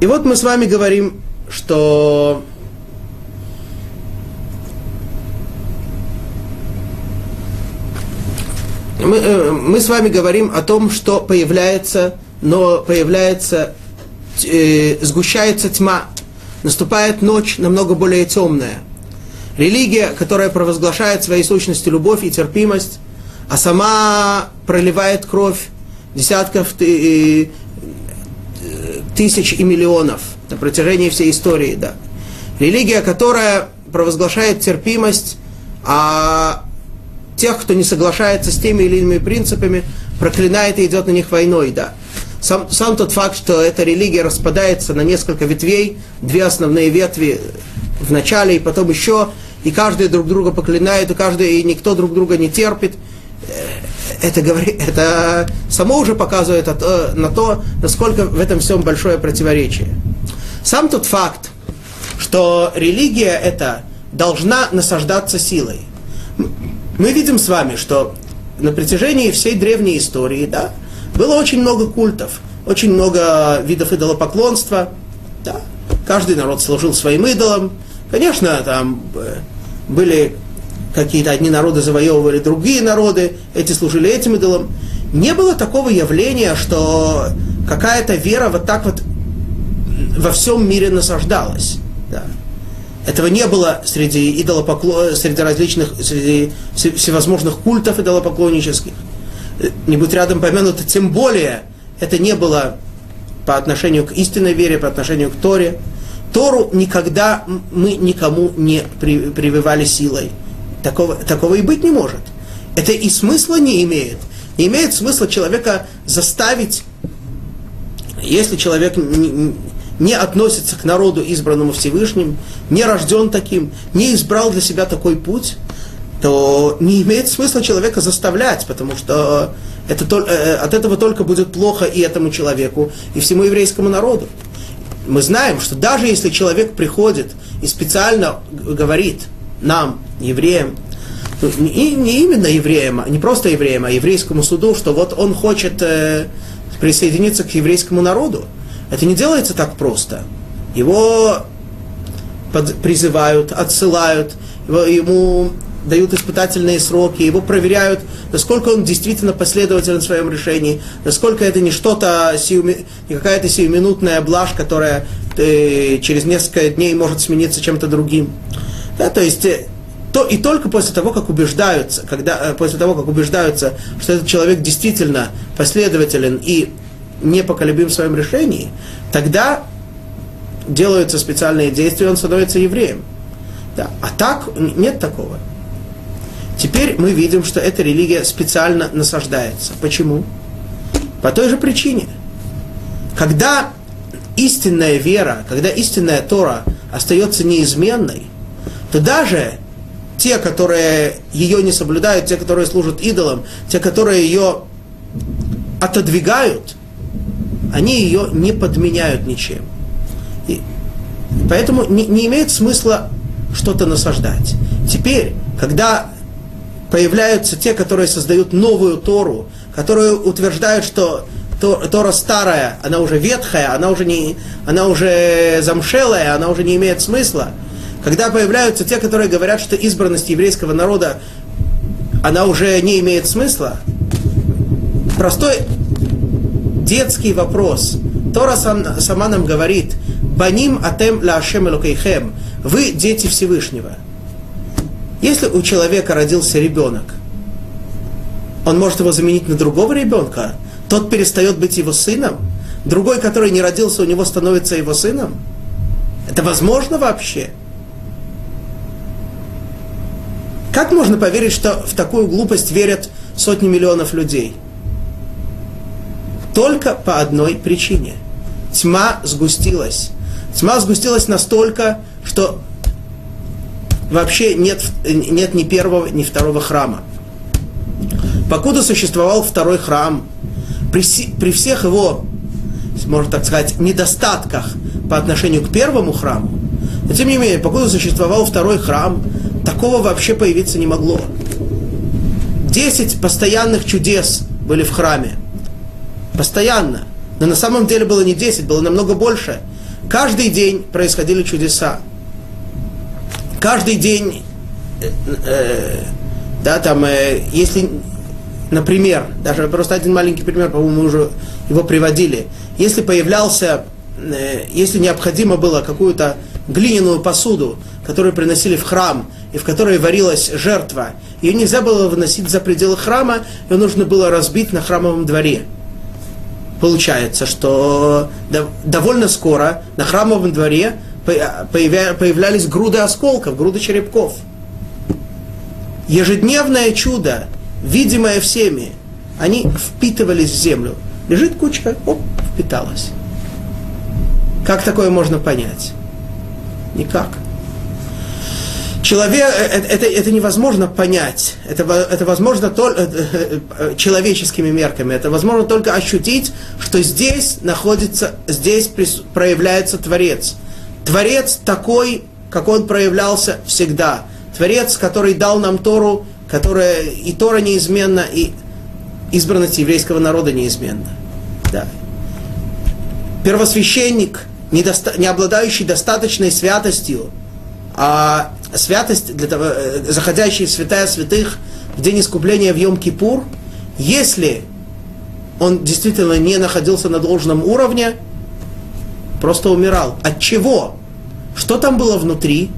И вот мы с вами говорим, что Мы, э, мы с вами говорим о том, что появляется, но появляется, э, сгущается тьма, наступает ночь намного более темная. Религия, которая провозглашает своей сущности любовь и терпимость, а сама проливает кровь десятков э, тысяч и миллионов на протяжении всей истории, да. Религия, которая провозглашает терпимость, а тех, кто не соглашается с теми или иными принципами, проклинает и идет на них войной, да. Сам, сам тот факт, что эта религия распадается на несколько ветвей, две основные ветви в начале и потом еще, и каждый друг друга проклинает, и каждый, и никто друг друга не терпит, э, это, это само уже показывает на то, насколько в этом всем большое противоречие. Сам тот факт, что религия эта должна насаждаться силой. Мы видим с вами, что на протяжении всей древней истории, да, было очень много культов, очень много видов идолопоклонства, да. Каждый народ служил своим идолам. Конечно, там э, были какие-то одни народы завоевывали другие народы, эти служили этим идолам. Не было такого явления, что какая-то вера вот так вот во всем мире насаждалась. Да. Этого не было среди идолопокло... среди различных, среди всевозможных культов идолопоклоннических. Не будь рядом помянуто, тем более это не было по отношению к истинной вере, по отношению к Торе. Тору никогда мы никому не прививали силой. Такого, такого и быть не может. Это и смысла не имеет. Не имеет смысла человека заставить, если человек не относится к народу, избранному Всевышним, не рожден таким, не избрал для себя такой путь, то не имеет смысла человека заставлять, потому что это, э, от этого только будет плохо и этому человеку, и всему еврейскому народу. Мы знаем, что даже если человек приходит и специально говорит нам, евреям, ну, и не именно евреям, не просто евреям, а еврейскому суду, что вот он хочет э, присоединиться к еврейскому народу, это не делается так просто. Его под, призывают, отсылают, его, ему дают испытательные сроки, его проверяют, насколько он действительно последователен в своем решении, насколько это не что-то, не какая-то сиюминутная блажь, которая э, через несколько дней может смениться чем-то другим. Да, то есть э, то, и только после того, как убеждаются, когда, э, после того, как убеждаются, что этот человек действительно последователен и непоколебим в своем решении, тогда делаются специальные действия, он становится евреем. Да. А так нет такого. Теперь мы видим, что эта религия специально насаждается. Почему? По той же причине. Когда истинная вера, когда истинная Тора остается неизменной, то даже те, которые ее не соблюдают, те, которые служат идолам, те, которые ее отодвигают – они ее не подменяют ничем. И поэтому не, не имеет смысла что-то насаждать. Теперь, когда появляются те, которые создают новую Тору, которые утверждают, что Тора старая, она уже ветхая, она уже, не, она уже замшелая, она уже не имеет смысла. Когда появляются те, которые говорят, что избранность еврейского народа, она уже не имеет смысла, простой детский вопрос. Тора сам, сама нам говорит, «Баним атем ла ашем элокейхем» – «Вы дети Всевышнего». Если у человека родился ребенок, он может его заменить на другого ребенка, тот перестает быть его сыном, другой, который не родился, у него становится его сыном. Это возможно вообще? Как можно поверить, что в такую глупость верят сотни миллионов людей? Только по одной причине. Тьма сгустилась. Тьма сгустилась настолько, что вообще нет, нет ни первого, ни второго храма. Покуда существовал второй храм, при, при всех его, можно так сказать, недостатках по отношению к первому храму, но тем не менее, покуда существовал второй храм, такого вообще появиться не могло. Десять постоянных чудес были в храме. Постоянно. Но на самом деле было не 10, было намного больше. Каждый день происходили чудеса. Каждый день, э, э, да, там, э, если например, даже просто один маленький пример, по-моему, мы уже его приводили. Если появлялся, э, если необходимо было какую-то глиняную посуду, которую приносили в храм, и в которой варилась жертва, ее нельзя было выносить за пределы храма, ее нужно было разбить на храмовом дворе. Получается, что довольно скоро на храмовом дворе появлялись груды осколков, груды черепков. Ежедневное чудо, видимое всеми, они впитывались в землю. Лежит кучка, оп, впиталась. Как такое можно понять? Никак. Человек, э, э, это, это невозможно понять, это, это возможно только э, человеческими мерками, это возможно только ощутить, что здесь находится, здесь проявляется Творец. Творец такой, как он проявлялся всегда. Творец, который дал нам Тору, которая и Тора неизменна, и избранность еврейского народа неизменна. Да. Первосвященник, недоста- не обладающий достаточной святостью, а святость, для того, э, заходящий в святая святых в день искупления в Йом-Кипур, если он действительно не находился на должном уровне, просто умирал. От чего? Что там было внутри?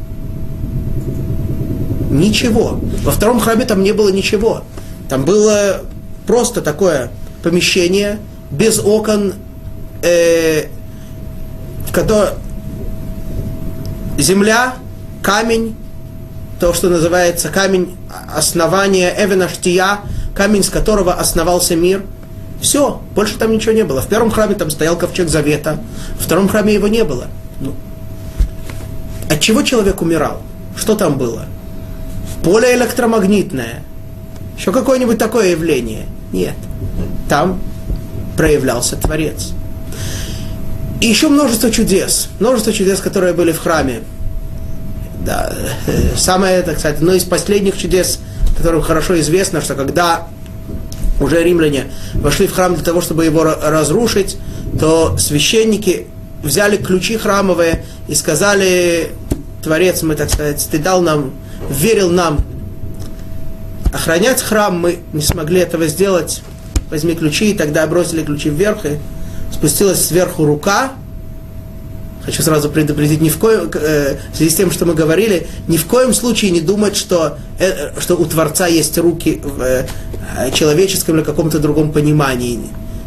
Ничего. Во втором храме там не было ничего. Там было просто такое помещение без окон, э, в земля, камень, то, что называется камень основания Эвенаштия, камень, с которого основался мир. Все, больше там ничего не было. В первом храме там стоял ковчег завета, в втором храме его не было. Ну, от чего человек умирал? Что там было? Поле электромагнитное. Еще какое-нибудь такое явление? Нет. Там проявлялся Творец. И еще множество чудес. Множество чудес, которые были в храме. Да, самое, так сказать, одно из последних чудес, которым хорошо известно, что когда уже римляне вошли в храм для того, чтобы его разрушить, то священники взяли ключи храмовые и сказали, Творец, мы, так сказать, ты дал нам, верил нам охранять храм, мы не смогли этого сделать, возьми ключи, и тогда бросили ключи вверх, и спустилась сверху рука, Хочу сразу предупредить, ни в коем, э, в связи с тем, что мы говорили, ни в коем случае не думать, что, э, что у Творца есть руки в э, человеческом или каком-то другом понимании.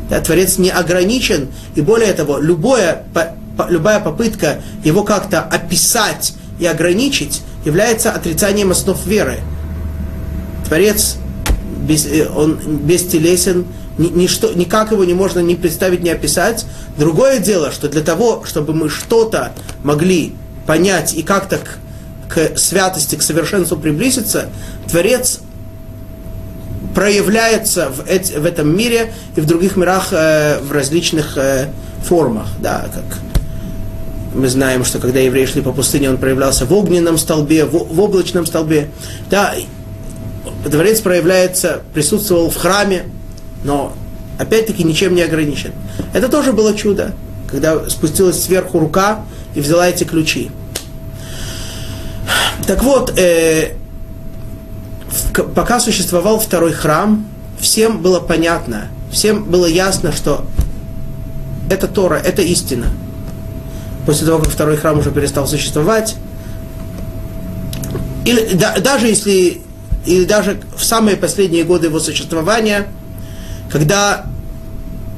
Да, Творец не ограничен, и более того, любое, по, любая попытка его как-то описать и ограничить является отрицанием основ веры. Творец, без, он бестелесен, ничто, никак его не можно ни представить, ни описать. Другое дело, что для того, чтобы мы что-то могли понять и как-то к, к святости, к совершенству приблизиться, Творец проявляется в, эти, в этом мире и в других мирах э, в различных э, формах, да, как мы знаем, что когда евреи шли по пустыне, он проявлялся в огненном столбе, в, в облачном столбе. Да, Творец проявляется, присутствовал в храме, но опять-таки ничем не ограничен. Это тоже было чудо, когда спустилась сверху рука и взяла эти ключи. Так вот, э, пока существовал второй храм, всем было понятно, всем было ясно, что это Тора, это истина. После того, как второй храм уже перестал существовать, или да, даже если, или даже в самые последние годы его существования – когда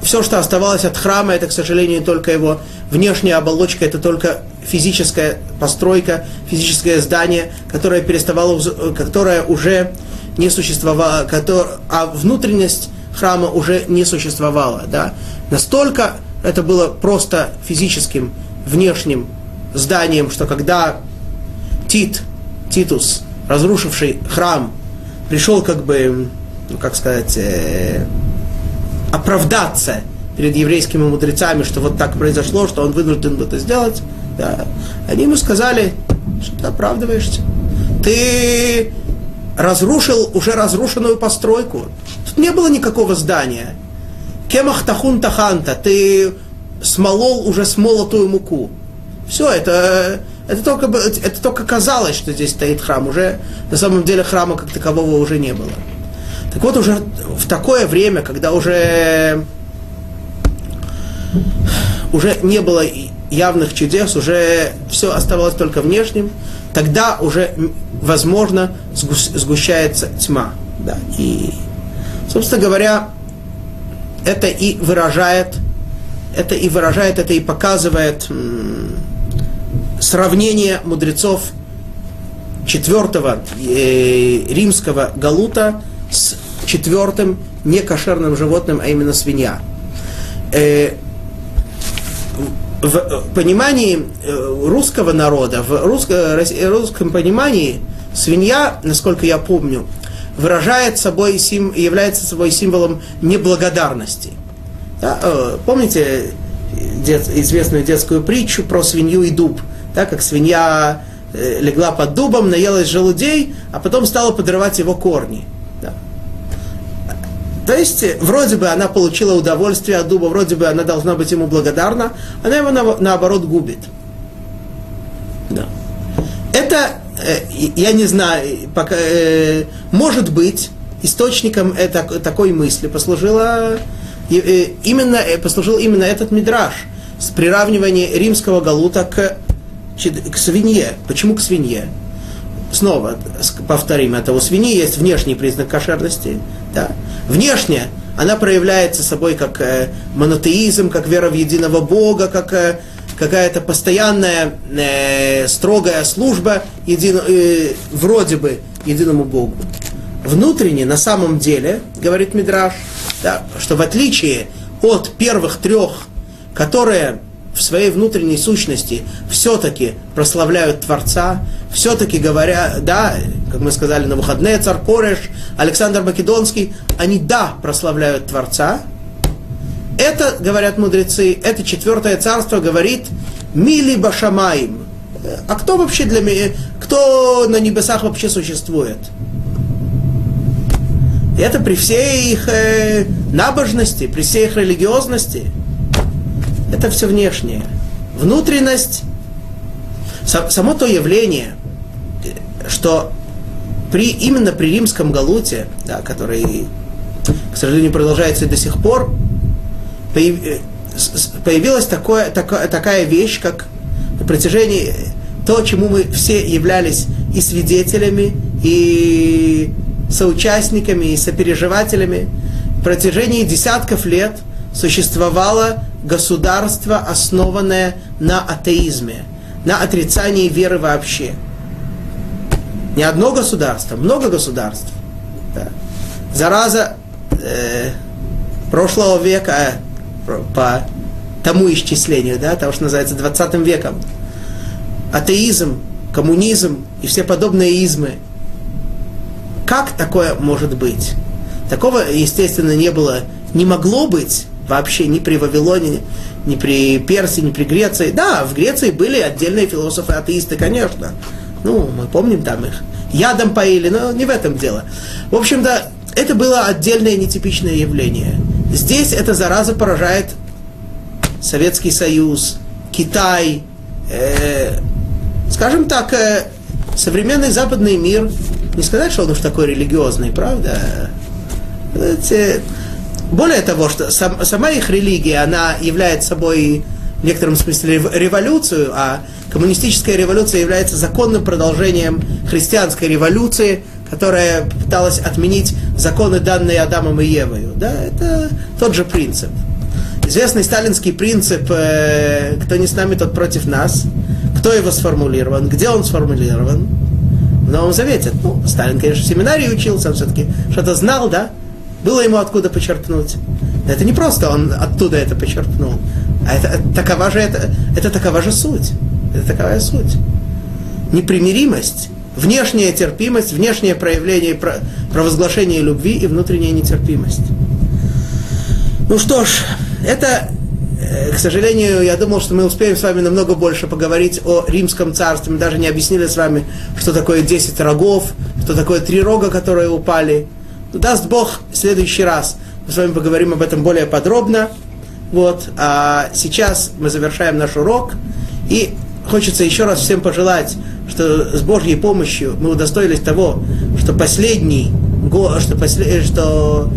все, что оставалось от храма, это, к сожалению, только его внешняя оболочка, это только физическая постройка, физическое здание, которое переставало, которое уже не существовало, которое, а внутренность храма уже не существовала. Да? Настолько это было просто физическим, внешним зданием, что когда Тит, Титус, разрушивший храм, пришел как бы, ну как сказать, э, оправдаться перед еврейскими мудрецами, что вот так произошло, что он вынужден это сделать, да, они ему сказали, что ты оправдываешься. Ты разрушил уже разрушенную постройку. Тут не было никакого здания. Кемах тахун таханта, ты смолол уже смолотую муку. Все, это, это, только, это только казалось, что здесь стоит храм. Уже на самом деле храма как такового уже не было. Так вот, уже в такое время, когда уже, уже не было явных чудес, уже все оставалось только внешним, тогда уже, возможно, сгущается тьма. Да. И, собственно говоря, это и выражает, это и выражает, это и показывает сравнение мудрецов четвертого э, римского галута с четвертым некошерным животным, а именно свинья. Э, в понимании э, русского народа, в русско, русском понимании, свинья, насколько я помню, выражает собой, является собой символом неблагодарности. Да, э, помните дет, известную детскую притчу про свинью и дуб? Да, как свинья э, легла под дубом, наелась желудей, а потом стала подрывать его корни. То есть, вроде бы она получила удовольствие от дуба, вроде бы она должна быть ему благодарна, она его на, наоборот губит. Да. Это Э, я не знаю, пока, э, может быть, источником это, такой мысли послужила э, именно, послужил именно этот мидраж с приравнивания римского галута к, к свинье. Почему к свинье? Снова повторим это. У свиньи есть внешний признак кошерности. Да. Внешне она проявляется собой как монотеизм, как вера в единого Бога, как какая-то постоянная э, строгая служба един, э, вроде бы единому Богу. Внутренне, на самом деле, говорит Мидраш, да, что в отличие от первых трех, которые в своей внутренней сущности все-таки прославляют Творца, все-таки говорят, да, как мы сказали на выходные, царь Кореш, Александр Македонский, они, да, прославляют Творца, это, говорят мудрецы, это четвертое царство говорит Мили Башамаим. А кто вообще для меня, кто на небесах вообще существует? И это при всей их э, набожности, при всей их религиозности. Это все внешнее. Внутренность, само то явление, что при, именно при римском галуте, да, который, к сожалению, продолжается и до сих пор, Э, появилась такое, такая, такая вещь, как на протяжении то, чему мы все являлись и свидетелями, и соучастниками, и сопереживателями, в протяжении десятков лет существовало государство, основанное на атеизме, на отрицании веры вообще. Не одно государство, много государств. Да. Зараза э, прошлого века, по тому исчислению, да, того, что называется 20 веком. Атеизм, коммунизм и все подобные измы. Как такое может быть? Такого, естественно, не было, не могло быть вообще ни при Вавилоне, ни при Персии, ни при Греции. Да, в Греции были отдельные философы-атеисты, конечно. Ну, мы помним там их. Ядом поили, но не в этом дело. В общем-то, это было отдельное нетипичное явление. Здесь эта зараза поражает Советский Союз, Китай, э, скажем так, э, современный западный мир. Не сказать, что он уж такой религиозный, правда? Знаете, более того, что сам, сама их религия, она является собой в некотором смысле революцию, а коммунистическая революция является законным продолжением христианской революции, которая пыталась отменить законы, данные Адамом и Евою. Да, это тот же принцип. Известный сталинский принцип э, «кто не с нами, тот против нас». Кто его сформулирован? Где он сформулирован? В Новом Завете. Ну, Сталин, конечно, в семинарии учился, он все-таки что-то знал, да? Было ему откуда почерпнуть. Это не просто он оттуда это почерпнул, а это, такова же, это, это такова же суть. Это такая суть. Непримиримость внешняя терпимость, внешнее проявление провозглашения любви и внутренняя нетерпимость. Ну что ж, это, э, к сожалению, я думал, что мы успеем с вами намного больше поговорить о римском царстве. Мы даже не объяснили с вами, что такое 10 рогов, что такое три рога, которые упали. Даст Бог, в следующий раз мы с вами поговорим об этом более подробно. Вот. А сейчас мы завершаем наш урок. И хочется еще раз всем пожелать что с Божьей помощью мы удостоились того, что последний что, после, что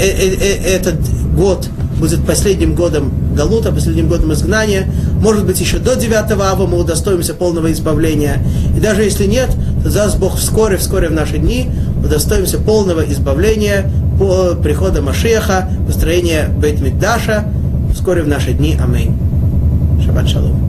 э, э, э, этот год будет последним годом Галута, последним годом изгнания. Может быть, еще до 9 ава мы удостоимся полного избавления. И даже если нет, то даст Бог вскоре, вскоре в наши дни удостоимся полного избавления по приходу Машеха, построения Бейт Микдаша, вскоре в наши дни. Аминь. Шаббат шалом.